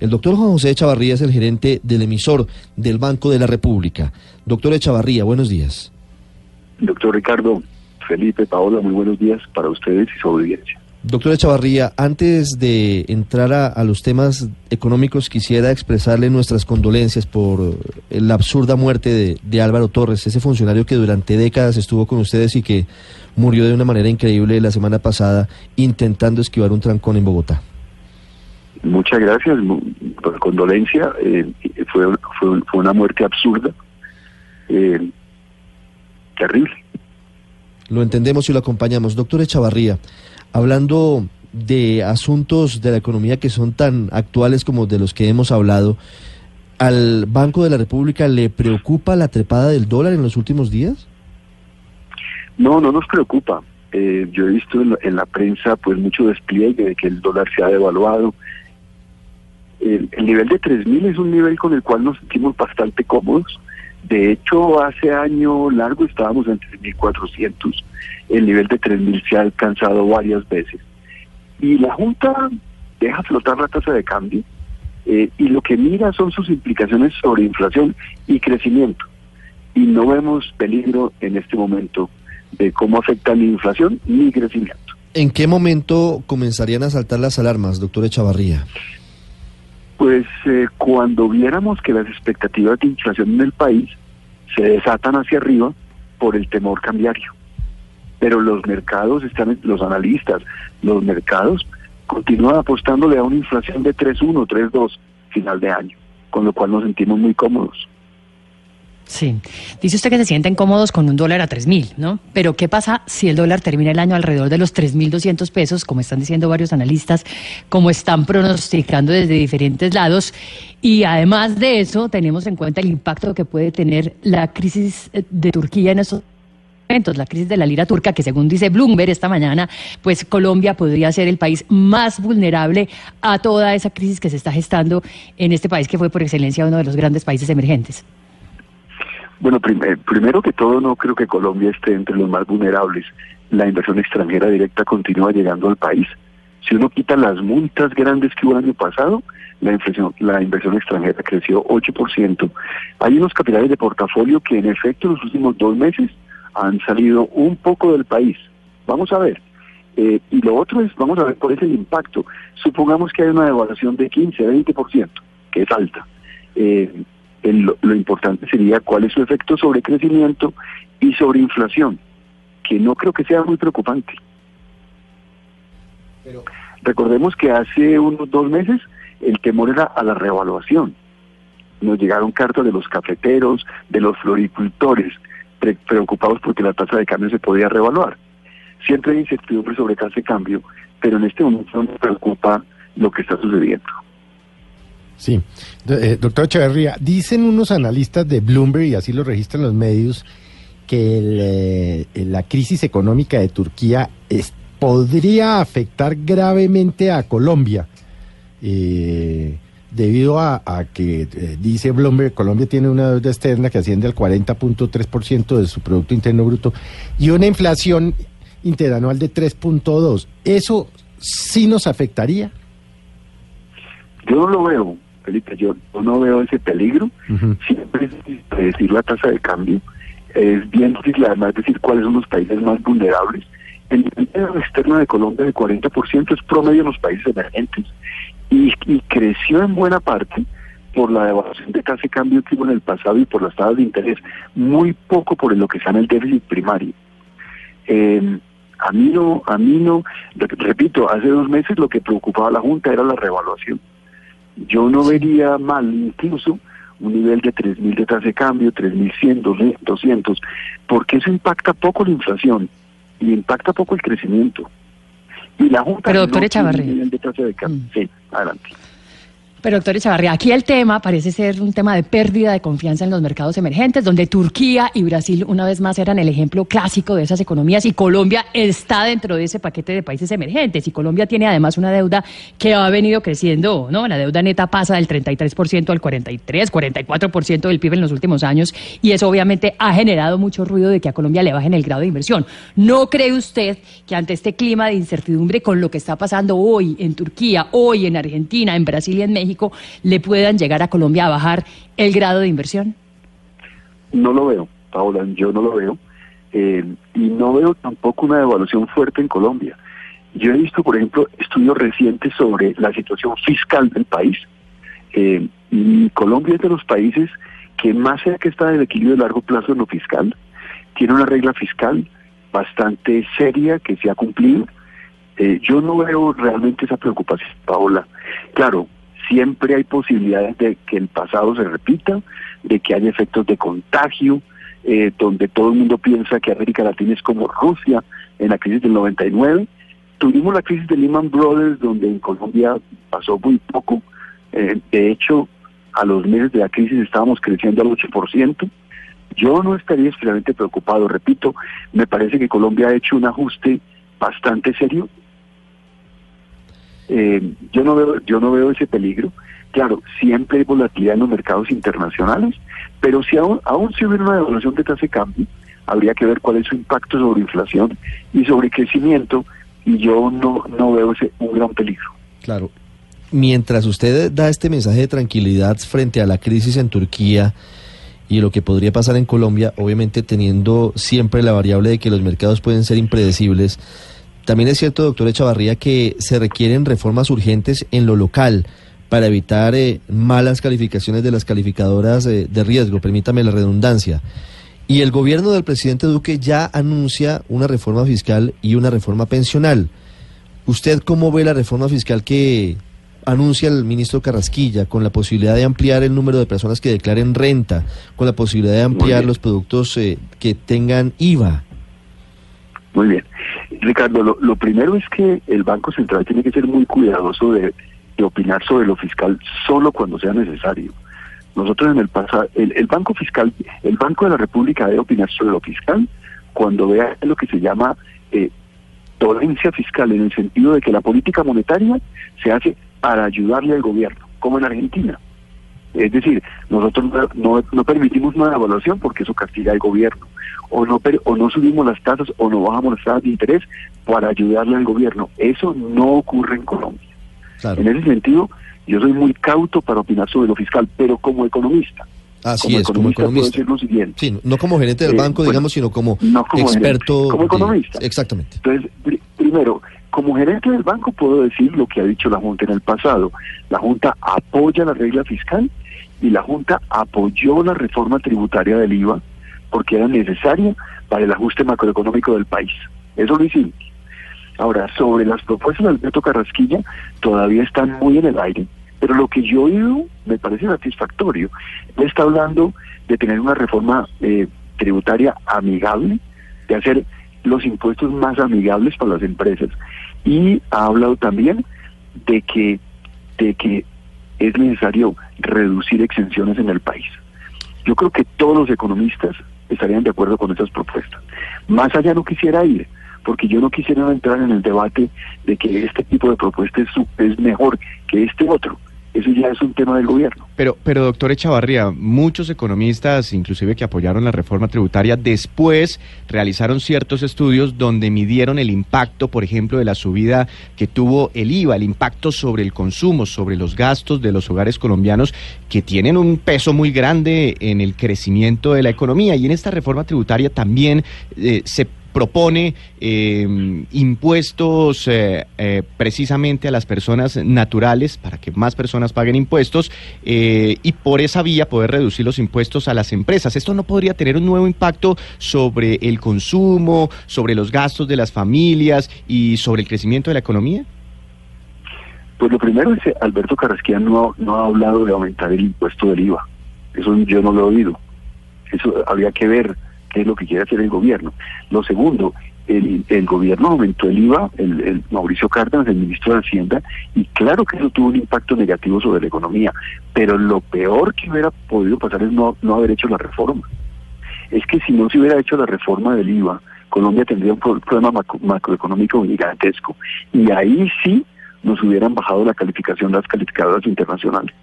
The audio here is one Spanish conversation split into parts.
El doctor Juan José Echavarría es el gerente del emisor del Banco de la República. Doctor Echavarría, buenos días. Doctor Ricardo, Felipe, Paola, muy buenos días para ustedes y su audiencia. Doctor Echavarría, antes de entrar a, a, los temas económicos, quisiera expresarle nuestras condolencias por la absurda muerte de, de, Álvaro Torres, ese funcionario que durante décadas estuvo con ustedes y que murió de una manera increíble la semana pasada intentando esquivar un trancón en Bogotá. Muchas gracias por condolencia. Eh, fue, fue, fue, una muerte absurda, eh, terrible. Lo entendemos y lo acompañamos. Doctor Echavarría, hablando de asuntos de la economía que son tan actuales como de los que hemos hablado, ¿al Banco de la República le preocupa la trepada del dólar en los últimos días? No, no nos preocupa. Eh, yo he visto en la, en la, prensa pues mucho despliegue de que el dólar se ha devaluado. El, el nivel de 3.000 es un nivel con el cual nos sentimos bastante cómodos. De hecho, hace año largo estábamos en 3.400. El nivel de 3.000 se ha alcanzado varias veces. Y la Junta deja flotar la tasa de cambio eh, y lo que mira son sus implicaciones sobre inflación y crecimiento. Y no vemos peligro en este momento de cómo afecta la inflación ni crecimiento. ¿En qué momento comenzarían a saltar las alarmas, doctor Echavarría? Pues eh, cuando viéramos que las expectativas de inflación en el país se desatan hacia arriba por el temor cambiario. Pero los mercados están, los analistas, los mercados continúan apostándole a una inflación de 3.1, 3.2 final de año, con lo cual nos sentimos muy cómodos. Sí. Dice usted que se sienten cómodos con un dólar a 3.000, ¿no? Pero ¿qué pasa si el dólar termina el año alrededor de los 3.200 pesos, como están diciendo varios analistas, como están pronosticando desde diferentes lados? Y además de eso, tenemos en cuenta el impacto que puede tener la crisis de Turquía en estos momentos, la crisis de la lira turca, que según dice Bloomberg esta mañana, pues Colombia podría ser el país más vulnerable a toda esa crisis que se está gestando en este país, que fue por excelencia uno de los grandes países emergentes. Bueno, prim primero que todo, no creo que Colombia esté entre los más vulnerables. La inversión extranjera directa continúa llegando al país. Si uno quita las multas grandes que hubo el año pasado, la, inflación, la inversión extranjera creció 8%. Hay unos capitales de portafolio que en efecto en los últimos dos meses han salido un poco del país. Vamos a ver. Eh, y lo otro es, vamos a ver cuál es el impacto. Supongamos que hay una devaluación de 15, 20%, que es alta. Eh, el, lo importante sería cuál es su efecto sobre crecimiento y sobre inflación, que no creo que sea muy preocupante. Pero... Recordemos que hace unos dos meses el temor era a la revaluación. Nos llegaron cartas de los cafeteros, de los floricultores, pre preocupados porque la tasa de cambio se podía revaluar. Siempre hay incertidumbre sobre tasa de cambio, pero en este momento no nos preocupa lo que está sucediendo. Sí, eh, doctor Echeverría, dicen unos analistas de Bloomberg, y así lo registran los medios, que eh, la crisis económica de Turquía podría afectar gravemente a Colombia, eh, debido a, a que, eh, dice Bloomberg, Colombia tiene una deuda externa que asciende al 40.3% de su Producto Interno Bruto y una inflación interanual de 3.2%. ¿Eso sí nos afectaría? Yo no lo veo. Felipe, yo, yo no veo ese peligro. Uh -huh. Siempre es difícil predecir la tasa de cambio. Es bien difícil además decir cuáles son los países más vulnerables. El nivel externo de Colombia de 40% es promedio en los países emergentes y, y, creció en buena parte por la devaluación de tasa de cambio que hubo en el pasado y por las tasas de interés, muy poco por lo que sea en el déficit primario. Eh, a mí no, a mí no, repito, hace dos meses lo que preocupaba a la Junta era la revaluación. Yo no vería mal incluso un nivel de 3.000 de tasa de cambio, 3.100, 200, porque eso impacta poco la inflación y impacta poco el crecimiento. Y la Junta Pero no Echavarría. nivel de tasa de cambio. Mm. Sí, adelante. Pero doctor Echavarría, aquí el tema parece ser un tema de pérdida de confianza en los mercados emergentes, donde Turquía y Brasil una vez más eran el ejemplo clásico de esas economías y Colombia está dentro de ese paquete de países emergentes y Colombia tiene además una deuda que ha venido creciendo, ¿no? La deuda neta pasa del 33% al 43, 44% del PIB en los últimos años y eso obviamente ha generado mucho ruido de que a Colombia le bajen el grado de inversión. ¿No cree usted que ante este clima de incertidumbre con lo que está pasando hoy en Turquía, hoy en Argentina, en Brasil y en México, le puedan llegar a Colombia a bajar el grado de inversión? No lo veo, Paola, yo no lo veo. Eh, y no veo tampoco una devaluación fuerte en Colombia. Yo he visto, por ejemplo, estudios recientes sobre la situación fiscal del país. Eh, y Colombia es de los países que más cerca está del equilibrio de largo plazo en lo fiscal. Tiene una regla fiscal bastante seria que se ha cumplido. Eh, yo no veo realmente esa preocupación, Paola. Claro, siempre hay posibilidades de que el pasado se repita, de que haya efectos de contagio, eh, donde todo el mundo piensa que América Latina es como Rusia en la crisis del 99. Tuvimos la crisis de Lehman Brothers, donde en Colombia pasó muy poco. Eh, de hecho, a los meses de la crisis estábamos creciendo al 8%. Yo no estaría especialmente preocupado, repito, me parece que Colombia ha hecho un ajuste bastante serio eh, yo no veo yo no veo ese peligro. Claro, siempre hay volatilidad en los mercados internacionales, pero si aún, aún si hubiera una devaluación de tasa de cambio, habría que ver cuál es su impacto sobre inflación y sobre crecimiento, y yo no, no veo ese un gran peligro. Claro. Mientras usted da este mensaje de tranquilidad frente a la crisis en Turquía y lo que podría pasar en Colombia, obviamente teniendo siempre la variable de que los mercados pueden ser impredecibles, también es cierto, doctor Echavarría, que se requieren reformas urgentes en lo local para evitar eh, malas calificaciones de las calificadoras eh, de riesgo, permítame la redundancia. Y el gobierno del presidente Duque ya anuncia una reforma fiscal y una reforma pensional. ¿Usted cómo ve la reforma fiscal que anuncia el ministro Carrasquilla con la posibilidad de ampliar el número de personas que declaren renta, con la posibilidad de ampliar los productos eh, que tengan IVA? Muy bien. Ricardo, lo, primero es que el Banco Central tiene que ser muy cuidadoso de, opinar sobre lo fiscal solo cuando sea necesario. Nosotros en el pasado, el, Banco Fiscal, el Banco de la República debe opinar sobre lo fiscal cuando vea lo que se llama eh, dolencia fiscal, en el sentido de que la política monetaria se hace para ayudarle al gobierno, como en Argentina. Es decir, nosotros no, no, permitimos una devaluación porque eso castiga al gobierno. O no, o no subimos las tasas o no bajamos las tasas de interés para ayudarle al gobierno. Eso no ocurre en Colombia. En ese sentido, yo soy muy cauto para opinar sobre lo fiscal, pero como economista. Así es, como economista. lo siguiente. Sí, no como gerente del eh, banco, digamos, sino como, experto. como economista. exactamente. Entonces, primero, como gerente del banco puedo decir lo que ha dicho la Junta en el pasado. La Junta apoya la regla fiscal y la Junta apoyó la reforma tributaria del IVA porque era necesaria para el ajuste macroeconómico del país. Eso lo hicimos. Ahora, sobre las propuestas de Alberto Carrasquilla, todavía están muy en el aire, pero lo que yo oído me parece satisfactorio. Él está hablando de tener una reforma eh, tributaria amigable, de hacer los impuestos más amigables para las empresas y ha hablado también de que, de que es necesario reducir exenciones en el país. Yo creo que todos los economistas estarían de acuerdo con esas propuestas. Más allá no quisiera ir, porque yo no quisiera entrar en el debate de que este tipo de propuestas es mejor que este otro eso ya es un tema del gobierno. Pero, pero doctor Echavarría, muchos economistas, inclusive que apoyaron la reforma tributaria, después realizaron ciertos estudios donde midieron el impacto, por ejemplo, de la subida que tuvo el IVA, el impacto sobre el consumo, sobre los gastos de los hogares colombianos, que tienen un peso muy grande en el crecimiento de la economía. Y en esta reforma tributaria también eh, se propone em, impuestos eh, eh, precisamente a las personas naturales para que más personas paguen impuestos eh, y por esa vía poder reducir los impuestos a las empresas. ¿Esto no podría tener un nuevo impacto sobre el consumo, sobre los gastos de las familias y sobre el crecimiento de la economía? Pues lo primero es que Alberto Carrasquilla no, no ha hablado de aumentar el impuesto del IVA. Eso yo no lo he oído. Eso habría que ver qué es lo que quiere hacer el gobierno. Lo segundo, el, gobierno aumentó el IVA, el, Mauricio Cárdenas, el ministro de Hacienda, y claro que eso tuvo un impacto negativo sobre la economía, pero lo peor que hubiera podido pasar es no, no haber hecho la reforma. Es que si no se hubiera hecho la reforma del IVA, Colombia tendría un pro- problema macro- macroeconómico gigantesco, y ahí sí nos hubieran bajado la calificación las calificadoras internacionales.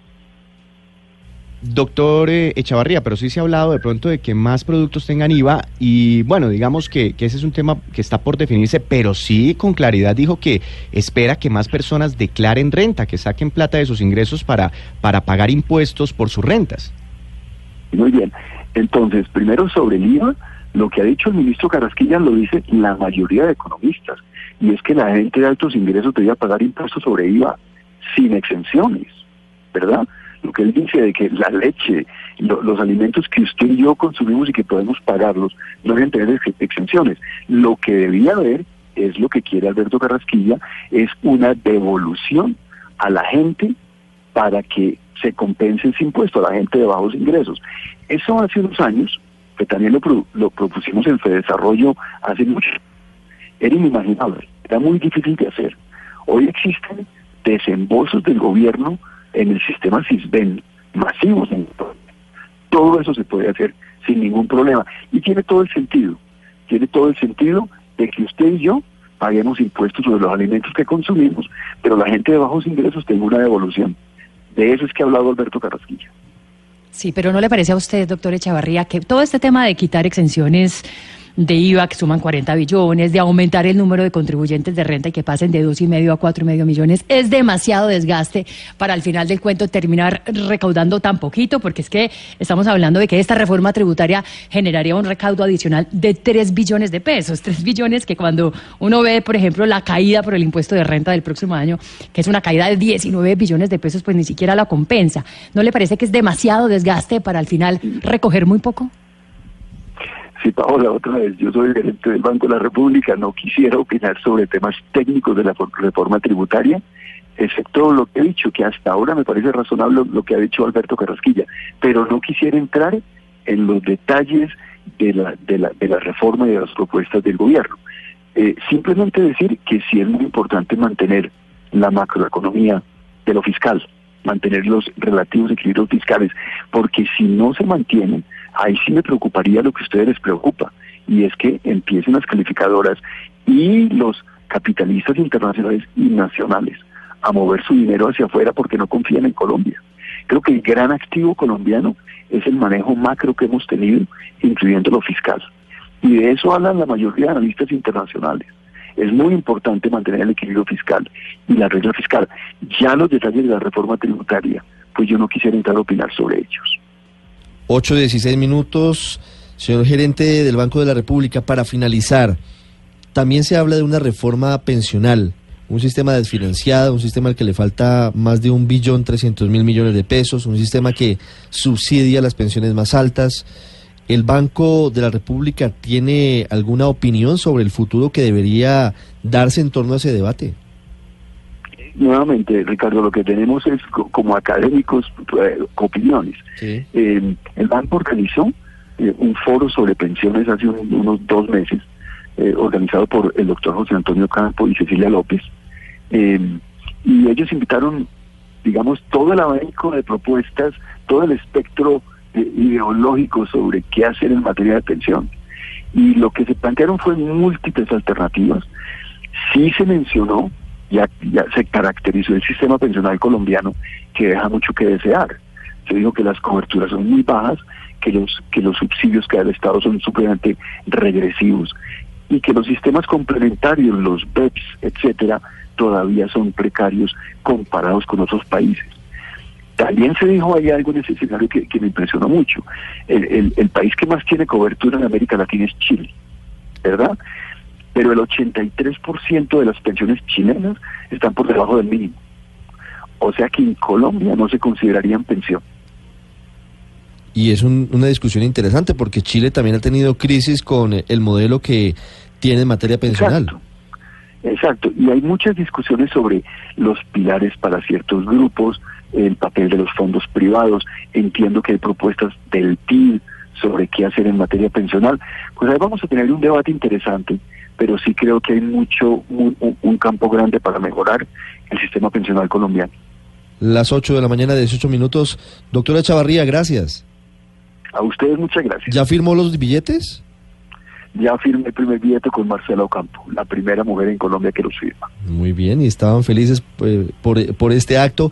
Doctor eh, Echavarría, pero sí se ha hablado de pronto de que más productos tengan IVA y bueno, digamos que, ese es un tema que está por definirse, pero sí con claridad dijo que espera que más personas declaren renta, que saquen plata de sus ingresos para, para pagar impuestos por sus rentas. Muy bien. Entonces, primero sobre el IVA, lo que ha dicho el ministro Carrasquilla lo dice la mayoría de economistas, y es que la gente de altos ingresos debía pagar impuestos sobre IVA sin exenciones, ¿verdad? Lo que él dice de que la leche, lo- los alimentos que usted y yo consumimos y que podemos pagarlos, no deben tener ex- exenciones. Lo que debía haber, es lo que quiere Alberto Carrasquilla, es una devolución a la gente para que se compense ese impuesto a la gente de bajos ingresos. Eso hace unos años, que también lo, pro- lo propusimos en Fedesarrollo hace mucho, era inimaginable, era muy difícil de hacer. Hoy existen desembolsos del gobierno en el sistema SISBEN, masivos. Todo eso se puede hacer sin ningún problema. Y tiene todo el sentido, tiene todo el sentido de que usted y yo paguemos impuestos sobre los alimentos que consumimos, pero la gente de bajos ingresos tenga una devolución. De eso es que ha hablado Alberto Carrasquilla. Sí, pero ¿no le parece a usted, doctor Echavarría, que todo este tema de quitar exenciones de IVA, que suman 40 billones, de aumentar el número de contribuyentes de renta y que pasen de dos y medio a cuatro y medio millones, es demasiado desgaste para al final del cuento terminar recaudando tan poquito? Porque es que estamos hablando de que esta reforma tributaria generaría un recaudo adicional de 3 billones de pesos. 3 billones que cuando uno ve, por ejemplo, la caída por el impuesto de renta del próximo año, que es una caída de 19 billones de pesos, pues ni siquiera la compensa. ¿No le parece que es demasiado desgaste para al final recoger muy poco? Sí, Paola, otra vez, yo soy gerente del Banco de la República, no quisiera opinar sobre temas técnicos de la for- reforma tributaria, excepto lo que he dicho, que hasta ahora me parece razonable lo que ha dicho Alberto Carrasquilla, pero no quisiera entrar en los detalles de la, de la, de la reforma y de las propuestas del gobierno. Eh, simplemente decir que sí es muy importante mantener la macroeconomía de lo fiscal, mantener los relativos equilibrios fiscales, porque si no se mantienen, ahí sí me preocuparía lo que a ustedes les preocupa, y es que empiecen las calificadoras y los capitalistas internacionales y nacionales a mover su dinero hacia afuera porque no confían en Colombia. Creo que el gran activo colombiano es el manejo macro que hemos tenido, incluyendo lo fiscal. Y de eso hablan la mayoría de analistas internacionales. Es muy importante mantener el equilibrio fiscal y la regla fiscal. Ya los detalles de la reforma tributaria, pues yo no quisiera entrar a opinar sobre ellos. 8, 16 minutos. Señor gerente del Banco de la República, para finalizar, también se habla de una reforma pensional, un sistema desfinanciado, un sistema al que le falta más de un billón trescientos mil millones de pesos, un sistema que subsidia las pensiones más altas. ¿El Banco de la República tiene alguna opinión sobre el futuro que debería darse en torno a ese debate? Nuevamente, Ricardo, lo que tenemos es co- como académicos eh, opiniones. Sí. Eh, el banco organizó eh, un foro sobre pensiones hace un- unos dos meses, eh, organizado por el doctor José Antonio Campo y Cecilia López, y ellos invitaron, digamos, todo el abanico de propuestas, todo el espectro ideológico sobre qué hacer en materia de pensión. Y lo que se plantearon fue múltiples alternativas. Sí se mencionó, ya, ya se caracterizó el sistema pensional colombiano que deja mucho que desear. Se dijo que las coberturas son muy bajas, que los, que los subsidios que da el Estado son supremamente regresivos y que los sistemas complementarios, los BEPS, etcétera, todavía son precarios comparados con otros países. También se dijo ahí algo en ese escenario que, que me impresionó mucho. El, el- el país que más tiene cobertura en América Latina es Chile, ¿verdad? Pero el 83% de las pensiones chilenas están por debajo del mínimo. O sea que en Colombia no se considerarían pensión. Y es un- una discusión interesante porque Chile también ha tenido crisis con eh, el modelo que tiene en materia pensional. Exacto. Exacto. Y hay muchas discusiones sobre los pilares para ciertos grupos, el papel de los fondos privados. Entiendo que hay propuestas del PIB sobre qué hacer en materia pensional. Pues ahí vamos a tener un debate interesante pero sí creo que hay mucho, un, un campo grande para mejorar el sistema pensional colombiano. Las 8 de la mañana, 18 minutos. Doctora Chavarría, gracias. A ustedes muchas gracias. ¿Ya firmó los billetes? Ya firmé el primer billete con Marcela Ocampo, la primera mujer en Colombia que los firma. Muy bien, y estaban felices eh, por, por este acto.